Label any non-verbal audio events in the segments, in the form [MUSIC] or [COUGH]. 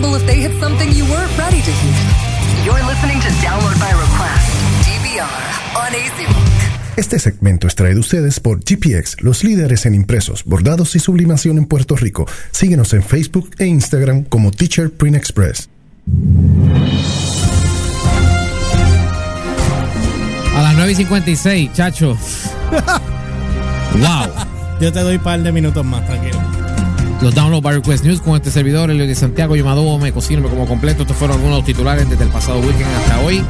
possible if they hit something you weren't ready to hear. You're listening to Download by Request, DVR, on AC Este segmento es traído a ustedes por GPX, los líderes en impresos, bordados y sublimación en Puerto Rico. Síguenos en Facebook e Instagram como Teacher Print Express. A las 9 y 56, chacho. [LAUGHS] wow. Yo te doy un par de minutos más, tranquilo. Los Download by Request News con este servidor, el de Santiago, llamado Me Cocino como completo. Estos fueron algunos de los titulares desde el pasado weekend hasta hoy.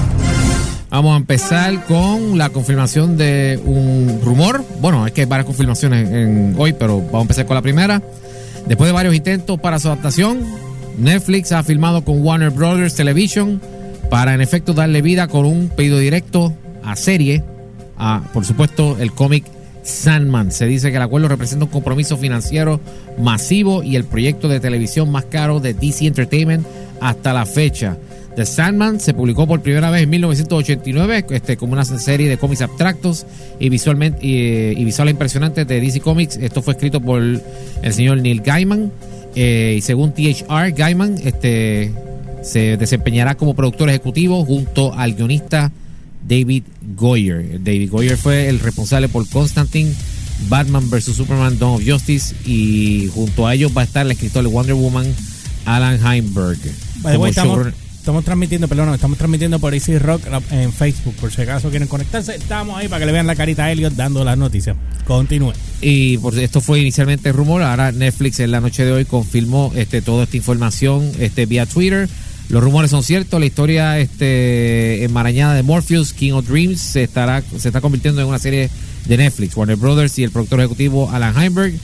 Vamos a empezar con la confirmación de un rumor. Bueno, es que hay varias confirmaciones hoy, pero vamos a empezar con la primera. Después de varios intentos para su adaptación, Netflix ha filmado con Warner Brothers Television para en efecto darle vida con un pedido directo a serie, a por supuesto el cómic Sandman. Se dice que el acuerdo representa un compromiso financiero masivo y el proyecto de televisión más caro de DC Entertainment hasta la fecha. The Sandman se publicó por primera vez en 1989 este, como una serie de cómics abstractos y, visualmente, y, y visuales impresionantes de DC Comics. Esto fue escrito por el señor Neil Gaiman. Eh, y según THR, Gaiman este, se desempeñará como productor ejecutivo junto al guionista David Goyer. David Goyer fue el responsable por Constantine, Batman vs. Superman, Dawn of Justice y junto a ellos va a estar el escritor de Wonder Woman, Alan Heinberg. Way, estamos, estamos transmitiendo, perdón, estamos transmitiendo por Easy Rock en Facebook, por si acaso quieren conectarse. Estamos ahí para que le vean la carita a Elliot dando las noticias. Continúe. Y por esto fue inicialmente rumor, ahora Netflix en la noche de hoy confirmó este, toda esta información este, vía Twitter. Los rumores son ciertos, la historia este, enmarañada de Morpheus, King of Dreams, se, estará, se está convirtiendo en una serie de Netflix. Warner Brothers y el productor ejecutivo Alan Heinberg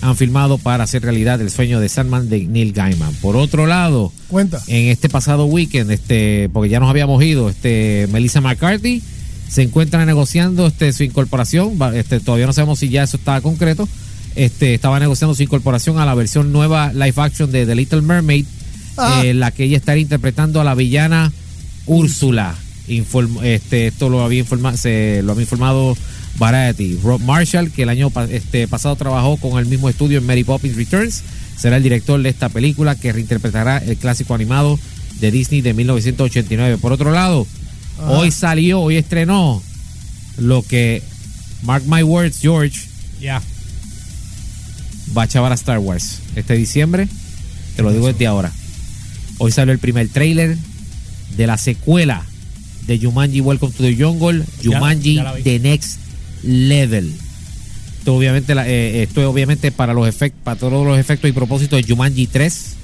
han filmado para hacer realidad el sueño de Sandman de Neil Gaiman. Por otro lado, Cuenta. en este pasado weekend, este, porque ya nos habíamos ido, este, Melissa McCarthy se encuentra negociando este, su incorporación. Este, todavía no sabemos si ya eso está concreto. Este, estaba negociando su incorporación a la versión nueva live action de The Little Mermaid, Ah. eh, la que ella estaría interpretando a la villana Úrsula. Inform- este, esto lo había, informa- se, lo había informado Variety. Rob Marshall, que el año este, pasado trabajó con el mismo estudio en Mary Poppins Returns, será el director de esta película que reinterpretará el clásico animado de Disney de 1989. Por otro lado, hoy salió, hoy estrenó lo que, mark my words, George, Ya. va a chavar a Star Wars este diciembre. Te lo digo desde ahora. Hoy salió el primer trailer de la secuela de Jumanji Welcome to the Jungle, Jumanji ya. The Next Level. Esto obviamente, la- eh, esto es obviamente para los efectos, para todos los efectos y propósitos de Jumanji 3,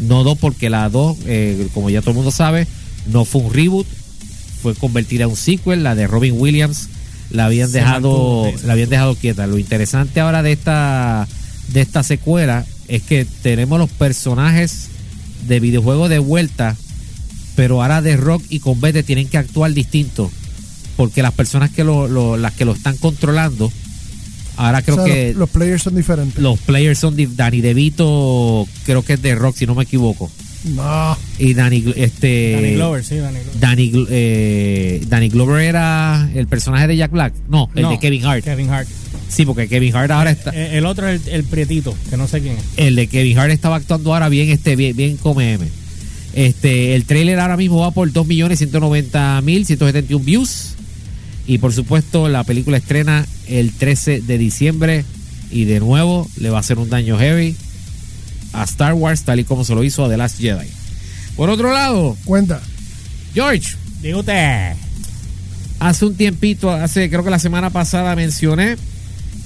no 2, porque la 2, eh, como ya todo el mundo sabe, no fue un reboot, fue convertida en un sequel, la de Robin Williams la habían Se dejado, mantuvo, la habían dejado quieta. Lo interesante ahora de esta de esta secuela es que tenemos los personajes de videojuegos de vuelta, pero ahora de rock y combate tienen que actuar distinto, porque las personas que lo, lo- las que lo están controlando, ahora creo O sea, que los, los players son diferentes. los players son di- Danny DeVito, creo que es de rock si no me equivoco, No. y Danny este Danny Glover, sí, Danny Glover. Danny, Glo- eh, Danny Glover era el personaje de Jack Black. No, el No, de Kevin Hart. Kevin Hart. Sí, porque Kevin Hart ahora está. Eh, el otro es el, el prietito, que no sé quién es. El de Kevin Hart estaba actuando ahora bien, este, bien, bien come M. Este, el trailer ahora mismo va por 2.190.171 views. Y por supuesto, la película estrena el 13 de diciembre. Y de nuevo, le va a hacer un daño heavy a Star Wars, tal y como se lo hizo a The Last Jedi. Por otro lado, Cuenta. George, usted. hace un tiempito, hace creo que la semana pasada mencioné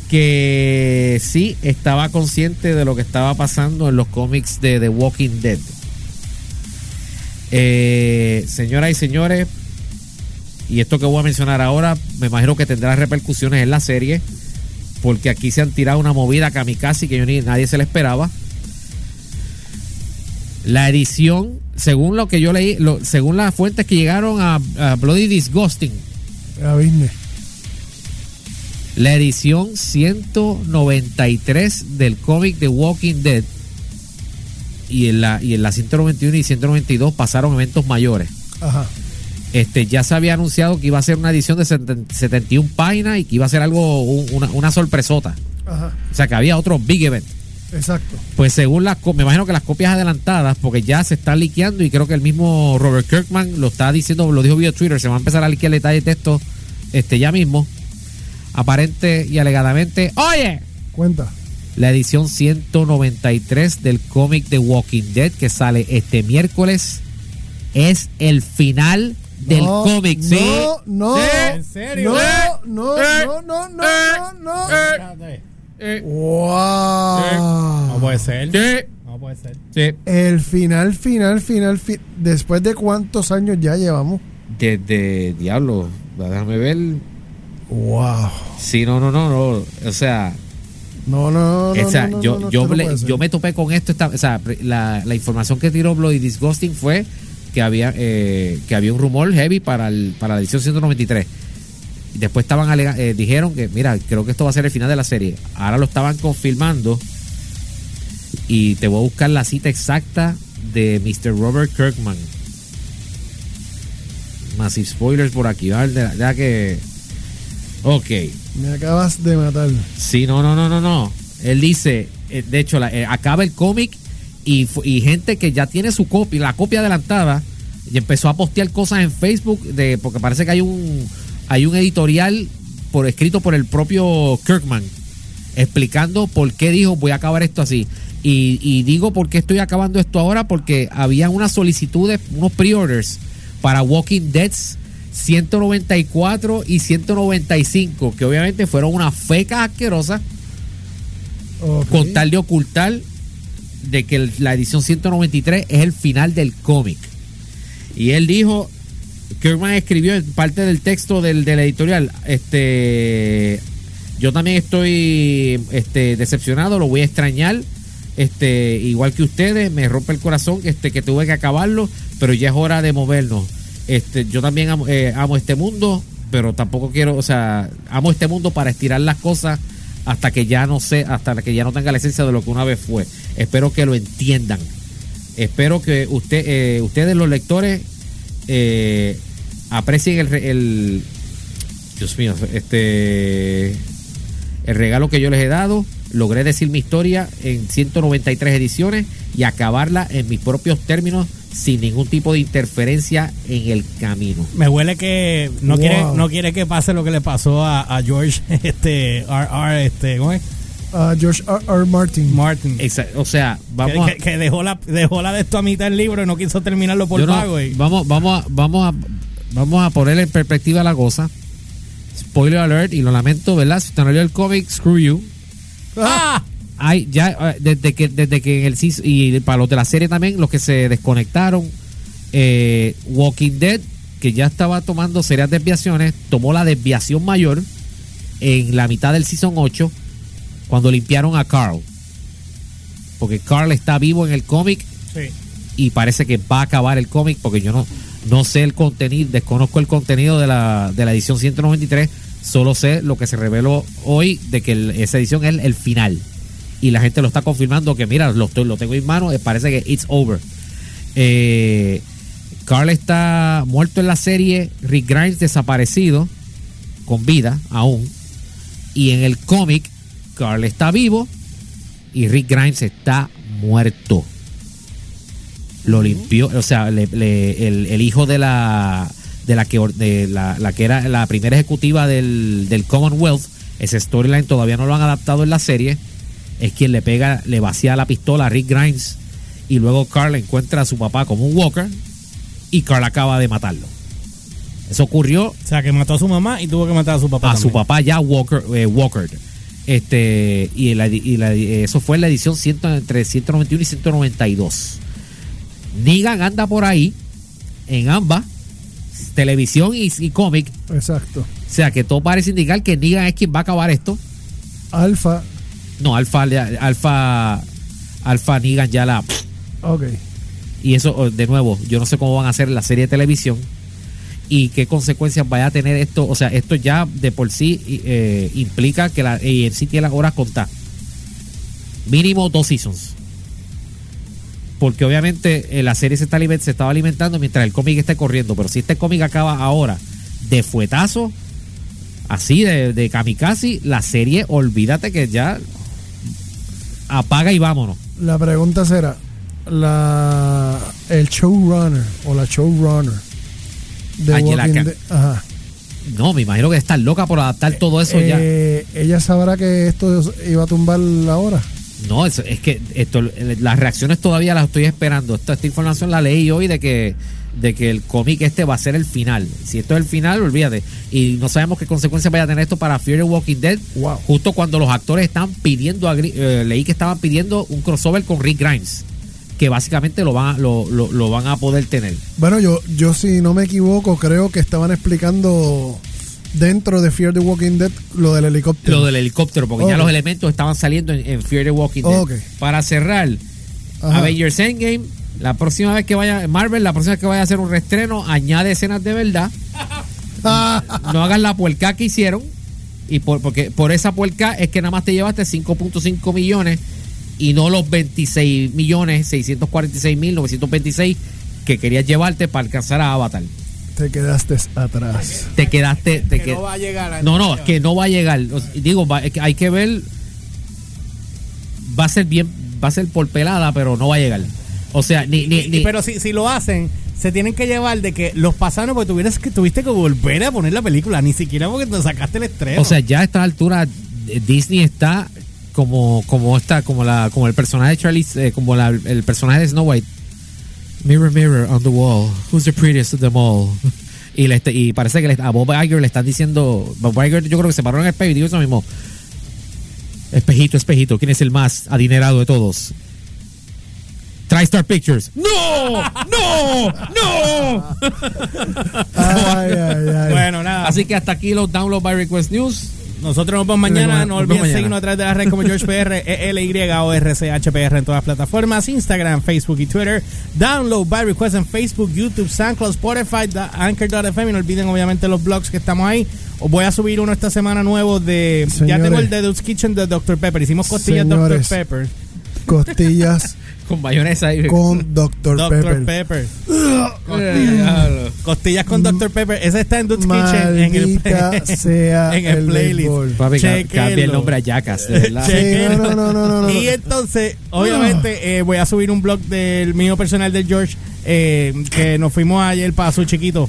que sí estaba consciente de lo que estaba pasando en los cómics de The Walking Dead. Eh, señoras y señores, y esto que voy a mencionar ahora, me imagino que tendrá repercusiones en la serie, porque aquí se han tirado una movida kamikaze que yo ni nadie se le esperaba. La edición, según lo que yo leí, según las fuentes que llegaron a, a Bloody Disgusting, vine. La edición 193 del cómic de Walking Dead y en la y en la 191 y 192 pasaron eventos mayores. Ajá. Este ya se había anunciado que iba a ser una edición de 70 71 páginas y que iba a ser algo un- una, una sorpresota. Ajá. O sea que había otro big event. Exacto. Pues según las me imagino que las copias adelantadas, porque ya se están liqueando y creo que el mismo Robert Kirkman lo está diciendo, lo dijo vía Twitter, se va a empezar a liquear detalles de esto este, ya mismo. Aparente y alegadamente, oye, Cuenta. la edición 193 del cómic de Walking Dead que sale este miércoles es el final del No, cómic, ¿sí? No, no. Sí. ¿En serio? No, Eh, no, eh, no, no, no, eh, no, no. eh, eh, Wow. No puede ser. sí, No puede ser. sí. El final, final, final, fi- después de cuántos años ya llevamos. Desde Diablo, déjame ver. Wow. Sí, no, no, no, no. O sea, No, no, no. o sea, no, no, yo, no, yo, le- yo me topé con esto. esta- o sea, la, la información que tiró Bloody Disgusting fue que había eh, que había un rumor heavy para, el, para la edición 193. Y después estaban alega- eh, dijeron que, mira, creo que esto va a ser el final de la serie. Ahora lo estaban confirmando. Y te voy a buscar la cita exacta de Mr. Robert Kirkman. Massive spoilers por aquí, ya que. Ok. Me acabas de matar. Sí, no, no, no, no, no. Él dice, eh, de hecho, la- eh, acaba el cómic y, y gente que ya tiene su copia, la copia adelantada, y empezó a postear cosas en Facebook, de, porque parece que hay un, hay un editorial por escrito por el propio Kirkman, explicando por qué dijo voy a acabar esto así. Y, y digo por qué estoy acabando esto ahora, porque había unas solicitudes, unos pre-orders para Walking Dead 194 y 195, que obviamente fueron una feca asquerosa Ok. con tal de ocultar de que el- la edición 193 es el final del cómic. Y él dijo, Kirkman escribió en parte del texto del, del editorial, este, yo también estoy este, decepcionado, lo voy a extrañar, este, igual que ustedes, me rompe el corazón este, que tuve que acabarlo, pero ya es hora de movernos. Este, yo también amo, eh, amo este mundo, pero tampoco quiero, o sea, amo este mundo para estirar las cosas hasta que ya no sé, hasta que ya no tenga la esencia de lo que una vez fue. Espero que lo entiendan. Espero que usted, eh, ustedes los lectores eh, aprecien el, re- el, Dios mío, este el regalo que yo les he dado. Logré decir mi historia en 193 ediciones y acabarla en mis propios términos sin ningún tipo de interferencia en el camino. Me huele que no Wow. quiere no quiere que pase lo que le pasó a, a George [LAUGHS] este R, R, este ¿cómo es? Ah, George R. R. Martin. Martin. Exa- o sea, Que, vamos a, que- que dejó la dejó la de esto a mitad del libro y no quiso terminarlo por no- pago. y- vamos, vamos, a, vamos, a, vamos a poner en perspectiva la cosa. Spoiler alert, y lo lamento, ¿verdad? Si usted no el cómic, screw you. ¡Ah! Hay ya, eh, desde que, desde que en el y para los de la serie también, los que se desconectaron, eh, Walking Dead, que ya estaba tomando serias desviaciones, tomó la desviación mayor en la mitad del season 8, cuando limpiaron a Carl. Porque Carl está vivo en el cómic Sí. y parece que va a acabar el cómic porque yo no, no sé el contenido, desconozco el contenido de la, de la edición 193, solo sé lo que se reveló hoy de que el- esa edición es el final. Y la gente lo está confirmando que mira, lo, estoy- lo tengo en mano, eh, parece que it's over. Eh, Carl está muerto en la serie, Rick Grimes desaparecido, con vida aún. Y en el cómic, Carl está vivo y Rick Grimes está muerto lo limpió, o sea, le- le- el, el hijo de la de la que or- de la, la que era la primera ejecutiva del, del Commonwealth, ese storyline todavía no lo han adaptado en la serie, es quien le pega, le vacía la pistola a Rick Grimes y luego Carl encuentra a su papá como un Walker y Carl acaba de matarlo. Eso ocurrió O sea, que mató a su mamá y tuvo que matar a su papá. a su papá ya Walker, eh, Walker. Este, y, la- y la- eso fue en la edición 100 entre 191 y 192. Negan anda por ahí, en ambas, televisión y, y cómic. Exacto. O sea que todo parece indicar que Negan es quien va a acabar esto. Alfa. No, Alfa, Alfa, Alfa Negan ya la. Ok. Y eso, oh, de nuevo, yo no sé cómo van a hacer la serie de televisión y qué consecuencias vaya a tener esto. O sea, esto ya de por sí eh, implica que la AMC tiene las horas contadas. Mínimo dos seasons. Porque obviamente eh, la serie se, está, se estaba alimentando mientras el cómic esté corriendo. Pero si este cómic acaba ahora de fuetazo, así de, de kamikaze, la serie, olvídate que ya apaga y vámonos. La pregunta será, la el showrunner o la showrunner de Angela Walking Kang. Dead, ajá, No, me imagino que está loca por adaptar todo eso ya. eh, ella sabrá que esto iba a tumbar la hora. No, es, es que esto, las reacciones todavía las estoy esperando. Esta, esta información la leí hoy de que de que el cómic este va a ser el final. Si esto es el final, olvídate. Y no sabemos qué consecuencias vaya a tener esto para Fear the Walking Dead. Wow. Justo cuando los actores están pidiendo, eh, leí que estaban pidiendo un crossover con Rick Grimes. Que básicamente lo van, a- lo, lo- lo van a poder tener. Bueno, yo, yo si no me equivoco, creo que estaban explicando dentro de Fear the Walking Dead lo del helicóptero. Lo del helicóptero, porque ya los elementos estaban saliendo en, en Fear the Walking Dead. Para cerrar, Ajá. Avengers Endgame, la próxima vez que vaya, Marvel, la próxima vez que vaya a hacer un reestreno, añade escenas de verdad. [LAUGHS] no hagas la puerca que hicieron. Y por, porque por esa puerca es que nada más te llevaste 5.5 millones y no los 26 millones 646 mil 926 que querías llevarte para alcanzar a Avatar. Te quedaste atrás. Te quedaste. Te Que qued- no va a llegar a- no, no, es que no va a llegar. Digo, va- es que hay que ver. Va a ser bien, va a ser por pelada, pero no va a llegar. O sea, ni, ni, Y- ni- pero si, si lo hacen, se tienen que llevar de que los pasaron porque tuvieras que, tuviste que volver a poner la película, ni siquiera porque te sacaste el estreno. o sea, ya a esta altura eh, Disney está como, como está, como la, como el personaje de Charlie, eh, como la- el personaje de Snow White. Mirror, mirror on the wall, who's the prettiest of them all? [LAUGHS] Y, le, y parece que le- a Bob Iger le están diciendo, Bob Iger yo creo que se paró en el espejo y dijo eso mismo. Espejito, espejito, ¿quién es el más adinerado de todos? TriStar Pictures. ¡No! ¡No! ¡No! Ay, ay, ay. bueno, nada. Así que hasta aquí los Download by Request News. Nosotros nos vemos mañana. No olviden seguirnos a través de la red como GeorgePR, [LAUGHS] ELY o RCHPR en todas las plataformas: Instagram, Facebook y Twitter. Download by request en Facebook, YouTube, SoundCloud, Spotify, Anchor.fm. Y no olviden, obviamente, los blogs que estamos ahí. Os voy a subir uno esta semana nuevo de. Ya tengo el de Dude's Kitchen de Dr. Pepper. Hicimos costillas Señores. Dr. Pepper. Costillas Con mayonesa y con Dr. Dr. Pepper. Pepper. [LAUGHS] Costillas con Dr. Pepper. Ese está en Dude's Kitchen. En el, [LAUGHS] sea [LAUGHS] en el, el playlist. Papi, cambia el nombre a Jackass, de verdad. Sí, no, no, no, no, no, Y entonces, obviamente, eh, voy a subir un blog del mío personal del George, eh, que nos fuimos ayer para su chiquito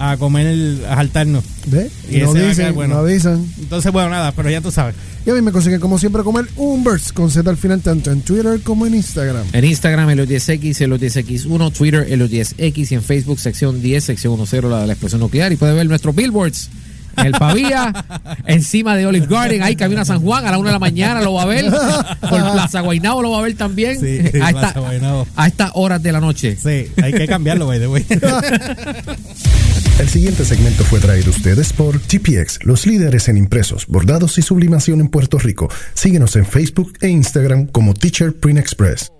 a comer, el, a saltarnos. ¿Ve? Y Y no ese va a dicen, bueno. no avisan. Entonces, bueno, nada, pero ya tú sabes. Y a mí me consiguen como siempre como el Umbers con Z al final tanto en Twitter como en Instagram. En Instagram, el 10X, el 10X1, Twitter, el 10X y en Facebook, sección 10, sección 10, la de la explosión nuclear. Y puede ver nuestros billboards en el Pavía, [LAUGHS] encima de Olive Garden, ahí camino a San Juan, a la 1 de la mañana lo va a ver. Por Plaza Guaynabo lo va a ver también. Sí, [LAUGHS] a, Plaza esta- Guaynabo. a estas horas de la noche. Sí, hay que cambiarlo, by the way. [LAUGHS] El siguiente segmento fue traído a ustedes por GPX, los líderes en impresos, bordados y sublimación en Puerto Rico. Síguenos en Facebook e Instagram como Teacher Print Express.